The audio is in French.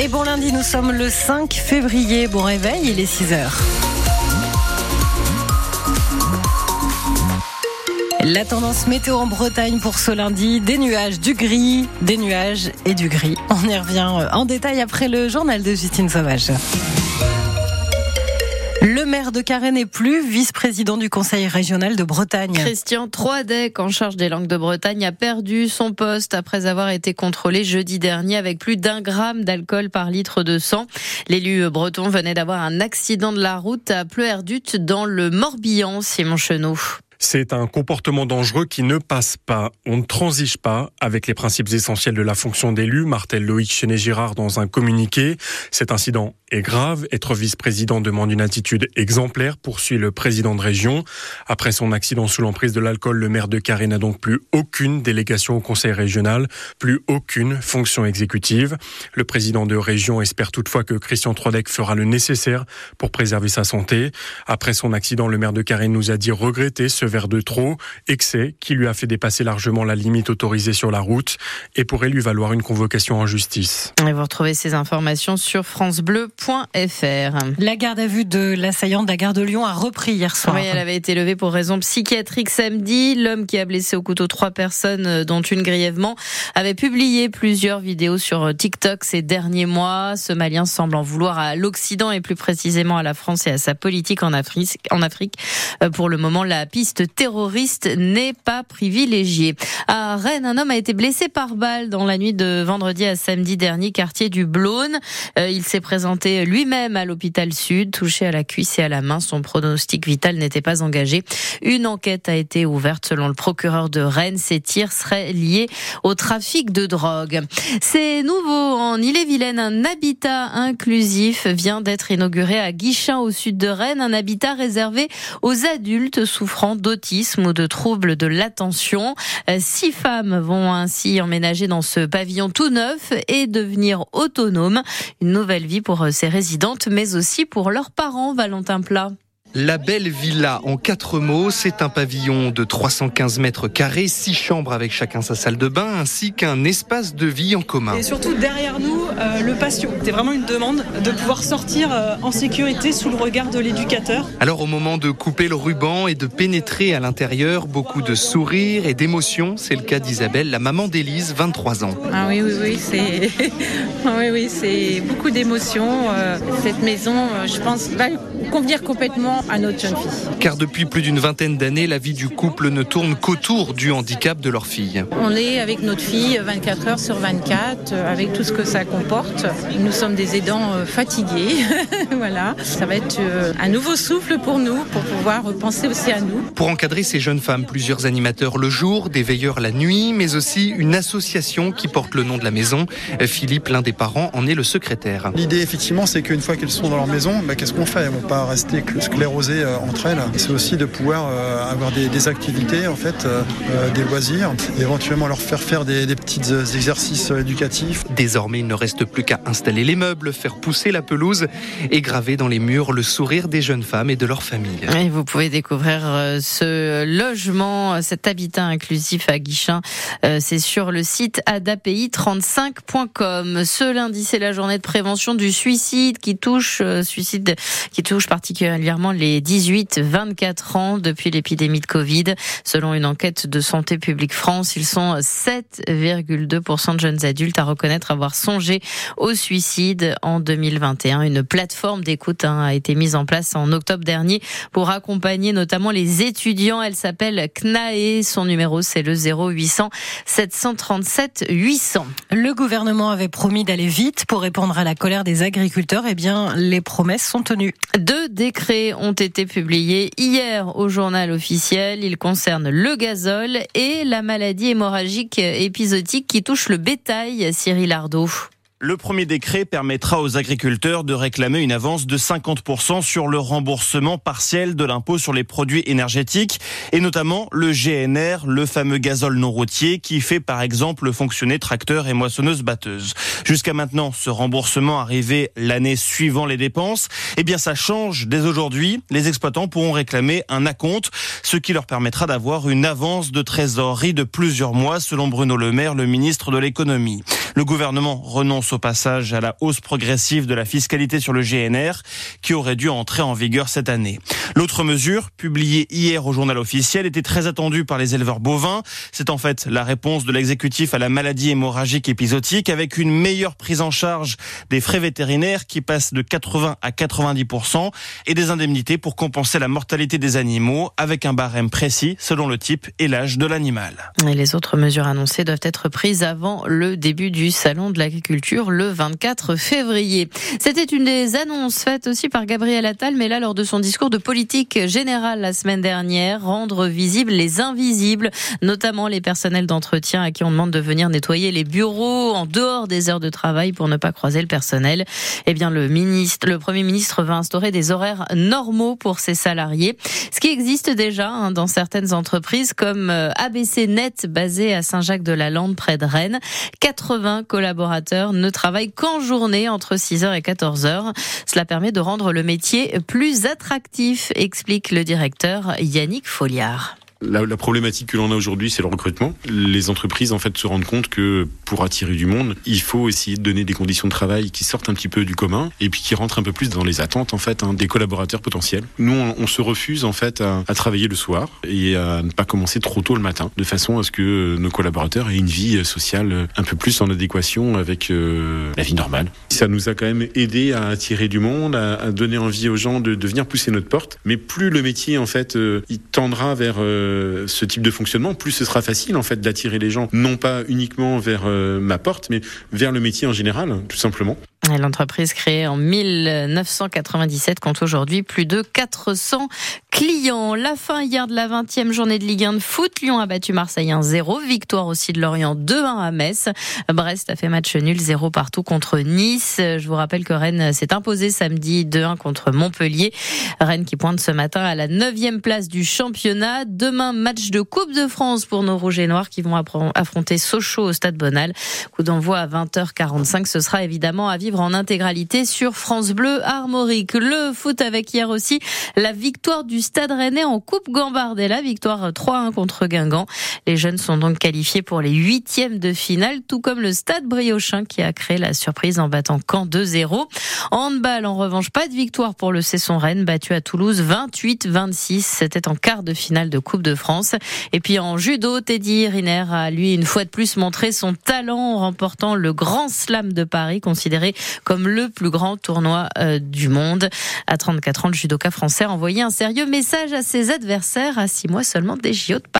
Et bon lundi, nous sommes le 5 février. Bon réveil, il est 6 heures. La tendance météo en Bretagne pour ce lundi, des nuages, du gris, des nuages et du gris. On y revient en détail après le journal de Justine Sauvage. Le maire de Carré n'est plus vice-président du Conseil régional de Bretagne. Christian Troadec, en charge des langues de Bretagne, a perdu son poste après avoir été contrôlé jeudi dernier avec plus d'un gramme d'alcool par litre de sang. L'élu breton venait d'avoir un accident de la route à Pleuerdut dans le Morbihan, Simon Chenot. C'est un comportement dangereux qui ne passe pas. On ne transige pas avec les principes essentiels de la fonction d'élu, martel Loïc Chenet-Girard dans un communiqué. Cet incident est grave. Être vice-président demande une attitude exemplaire, poursuit le président de région. Après son accident sous l'emprise de l'alcool, le maire de Carré n'a donc plus aucune délégation au conseil régional, plus aucune fonction exécutive. Le président de région espère toutefois que Christian Troidec fera le nécessaire pour préserver sa santé. Après son accident, le maire de Carré nous a dit regretter ce vers de trop, excès qui lui a fait dépasser largement la limite autorisée sur la route et pourrait lui valoir une convocation en justice. Et vous retrouvez ces informations sur francebleu.fr. La garde à vue de l'assaillant de la gare de Lyon a repris hier soir. Oui, elle avait été levée pour raison psychiatrique samedi. L'homme qui a blessé au couteau trois personnes, euh, dont une grièvement, avait publié plusieurs vidéos sur euh, TikTok ces derniers mois. Ce Malien semble en vouloir à l'Occident et plus précisément à la France et à sa politique en Afrique. En Afrique. Euh, pour le moment, la piste terroriste n'est pas privilégié. À Rennes, un homme a été blessé par balle dans la nuit de vendredi à samedi dernier, quartier du Blône. Euh, il s'est présenté lui-même à l'hôpital Sud, touché à la cuisse et à la main. Son pronostic vital n'était pas engagé. Une enquête a été ouverte selon le procureur de Rennes. Ces tirs seraient liés au trafic de drogue. C'est nouveau en Ille-et-Vilaine. Un habitat inclusif vient d'être inauguré à Guichin au sud de Rennes. Un habitat réservé aux adultes souffrant d'autisme autisme ou de troubles de l'attention. Euh, six femmes vont ainsi emménager dans ce pavillon tout neuf et devenir autonomes. Une nouvelle vie pour euh, ces résidentes, mais aussi pour leurs parents, Valentin Plat. La belle villa en quatre mots, c'est un pavillon de 315 mètres carrés, six chambres avec chacun sa salle de bain, ainsi qu'un espace de vie en commun. Et surtout derrière nous, euh, le patio. C'est vraiment une demande de pouvoir sortir euh, en sécurité sous le regard de l'éducateur. Alors au moment de couper le ruban et de pénétrer à l'intérieur, beaucoup de sourires et d'émotions. C'est le cas d'Isabelle, la maman d'Élise, 23 ans. Ah oui, oui, oui, c'est oui, oui, c'est beaucoup d'émotions. Euh, cette maison, je pense, va convenir complètement à notre jeune fille. Car depuis plus d'une vingtaine d'années, la vie du couple ne tourne qu'autour du handicap de leur fille. On est avec notre fille 24 heures sur 24, euh, avec tout ce que ça comporte. Nous sommes des aidants euh, fatigués. voilà. Ça va être euh, un nouveau souffle pour nous, pour pouvoir penser aussi à nous. Pour encadrer ces jeunes femmes, plusieurs animateurs le jour, des veilleurs la nuit, mais aussi une association qui porte le nom de la maison. Philippe, l'un des parents, en est le secrétaire. L'idée, effectivement, c'est qu'une fois qu'elles sont dans leur maison, bah, qu'est-ce qu'on fait? Elles vont pas rester sclérosées euh, entre elles. C'est aussi de pouvoir euh, avoir des, activités, en fait, euh, des loisirs, éventuellement leur faire faire des, petits exercices éducatifs. Désormais, il ne reste plus qu'à installer les meubles, faire pousser la pelouse et graver dans les murs le sourire des jeunes femmes et de leurs familles. Et vous pouvez découvrir ce logement, cet habitat inclusif à Guichin. C'est sur le site adapi35.com. Ce lundi, c'est la journée de prévention du suicide qui touche suicide qui touche particulièrement les 18-24 ans depuis l'épidémie de Covid. Selon une enquête de Santé publique France, ils sont 7,2% de jeunes adultes à reconnaître avoir songé au suicide en 2021. Une plateforme d'écoute hein, a été mise en place en octobre dernier pour accompagner notamment les étudiants. Elle s'appelle CNAE. Son numéro, c'est le 0800 737 800. Le gouvernement avait promis d'aller vite pour répondre à la colère des agriculteurs. Eh bien, les promesses sont tenues. Deux décrets ont été publiés hier au journal officiel. Ils concernent le gazole et la maladie hémorragique épisodique qui touche le bétail, Cyril Ardo. Le premier décret permettra aux agriculteurs de réclamer une avance de 50% sur le remboursement partiel de l'impôt sur les produits énergétiques et notamment le GNR, le fameux gazole non routier qui fait par exemple fonctionner tracteurs et moissonneuses batteuses. Jusqu'à maintenant, ce remboursement arrivait l'année suivant les dépenses. Eh bien, ça change dès aujourd'hui. Les exploitants pourront réclamer un acompte, ce qui leur permettra d'avoir une avance de trésorerie de plusieurs mois selon Bruno Le Maire, le ministre de l'économie. Le gouvernement renonce au passage à la hausse progressive de la fiscalité sur le GNR qui aurait dû entrer en vigueur cette année. L'autre mesure, publiée hier au journal officiel, était très attendue par les éleveurs bovins. C'est en fait la réponse de l'exécutif à la maladie hémorragique épisodique avec une meilleure prise en charge des frais vétérinaires qui passent de 80 à 90% et des indemnités pour compenser la mortalité des animaux avec un barème précis selon le type et l'âge de l'animal. Les autres mesures annoncées doivent être prises avant le début du salon de l'agriculture le 24 février. C'était une des annonces faites aussi par Gabriel Attal, mais là lors de son discours de politique générale la semaine dernière, rendre visibles les invisibles, notamment les personnels d'entretien à qui on demande de venir nettoyer les bureaux en dehors des heures de travail pour ne pas croiser le personnel. Eh bien, le ministre, le premier ministre va instaurer des horaires normaux pour ses salariés, ce qui existe déjà hein, dans certaines entreprises comme euh, ABC Net basé à Saint-Jacques-de-la-Lande près de Rennes. 80 collaborateurs ne travaillent qu'en journée entre 6h et 14h. Cela permet de rendre le métier plus attractif, explique le directeur Yannick Folliard. La, problématique que l'on a aujourd'hui, c'est le recrutement. Les entreprises, en fait, se rendent compte que pour attirer du monde, il faut essayer de donner des conditions de travail qui sortent un petit peu du commun et puis qui rentrent un peu plus dans les attentes, en fait, hein, des collaborateurs potentiels. Nous, on, se refuse, en fait, à, travailler le soir et à ne pas commencer trop tôt le matin, de façon à ce que nos collaborateurs aient une vie sociale un peu plus en adéquation avec euh, la vie normale. Ça nous a quand même aidé à attirer du monde, à, donner envie aux gens de, de, venir pousser notre porte. Mais plus le métier, en fait, euh, il tendra vers euh, ce type de fonctionnement, plus ce sera facile en fait d'attirer les gens, non pas uniquement vers euh, ma porte, mais vers le métier en général, tout simplement. L'entreprise créée en 1997 compte aujourd'hui plus de 400 clients. La fin hier de la 20e journée de Ligue 1 de foot. Lyon a battu Marseille 1-0. Victoire aussi de Lorient 2-1 à Metz. Brest a fait match nul 0 partout contre Nice. Je vous rappelle que Rennes s'est imposé samedi 2-1 contre Montpellier. Rennes qui pointe ce matin à la 9e place du championnat. Demain, match de Coupe de France pour nos Rouges et Noirs qui vont affronter Sochaux au Stade Bonal. Coup d'envoi à 20h45. Ce sera évidemment à en intégralité sur France Bleu Armorique. Le foot avec hier aussi la victoire du Stade Rennais en Coupe Gambardella, victoire 3-1 contre Guingamp. Les jeunes sont donc qualifiés pour les huitièmes de finale, tout comme le Stade Briochin qui a créé la surprise en battant Caen 2-0. Handball, en revanche, pas de victoire pour le Cesson Rennes, battu à Toulouse 28-26. C'était en quart de finale de Coupe de France. Et puis en judo, Teddy Riner a lui une fois de plus montré son talent en remportant le Grand Slam de Paris, considéré comme le plus grand tournoi euh, du monde. À 34 ans, le judoka français a envoyé un sérieux message à ses adversaires à six mois seulement des JO de Paris.